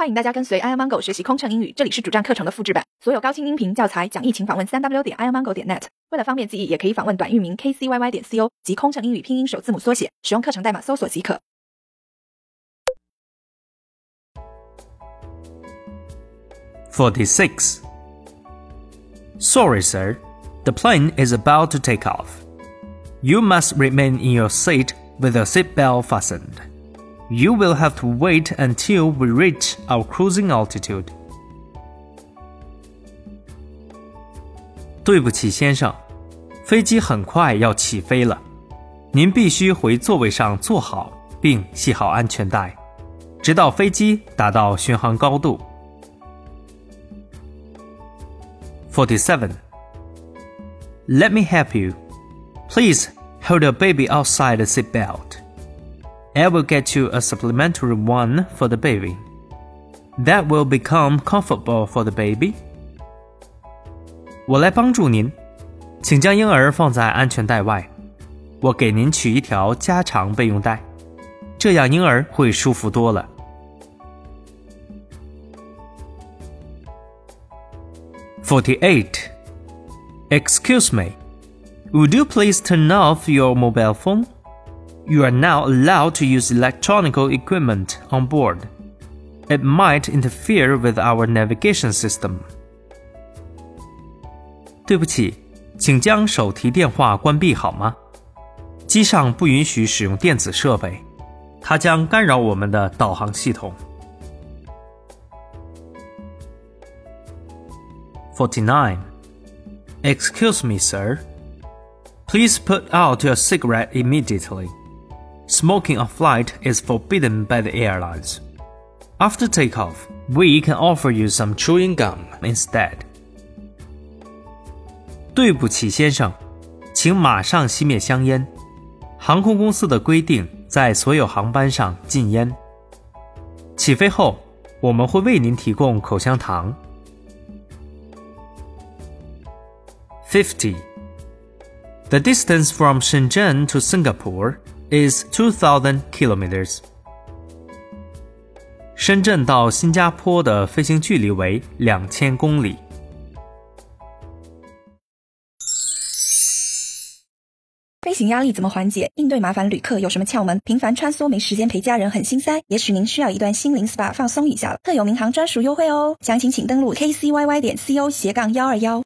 欢迎大家跟随 airmango 学习空乘英语，这里是主站课程的复制版。所有高清音频教材讲义，请访问三 w 点 airmango 点 net。为了方便记忆，也可以访问短域名 kcyy 点 co 及空乘英语拼音首字母缩写，使用课程代码搜索即可。Forty-six. Sorry, sir. The plane is about to take off. You must remain in your seat with your seat belt fastened. You will have to wait until we reach our cruising altitude. 对不起，先生，飞机很快要起飞了，您必须回座位上坐好，并系好安全带，直到飞机达到巡航高度。Forty-seven. Let me help you. Please hold your baby outside the seatbelt. I will get you a supplementary one for the baby. That will become comfortable for the baby. 我来帮助您，请将婴儿放在安全带外。我给您取一条加长备用带，这样婴儿会舒服多了。Forty-eight. Excuse me. Would you please turn off your mobile phone? You are now allowed to use electronic equipment on board. It might interfere with our navigation system. 对不起，请将手提电话关闭好吗？机上不允许使用电子设备，它将干扰我们的导航系统。Forty-nine. Excuse me, sir. Please put out your cigarette immediately. Smoking on flight is forbidden by the airlines. After takeoff, we can offer you some chewing gum instead. 对不起，先生，请马上熄灭香烟。航空公司的规定在所有航班上禁烟。起飞后，我们会为您提供口香糖。50. The distance from Shenzhen to Singapore is 2,000 kilometers. 深圳到新加坡的飞行距离为两千公里。飞行压力怎么缓解？应对麻烦旅客有什么窍门？频繁穿梭没时间陪家人很心塞，也许您需要一段心灵 SPA 放松一下了。特有民航专属优惠哦，详情请登录 kcyy 点 co 斜杠幺二幺。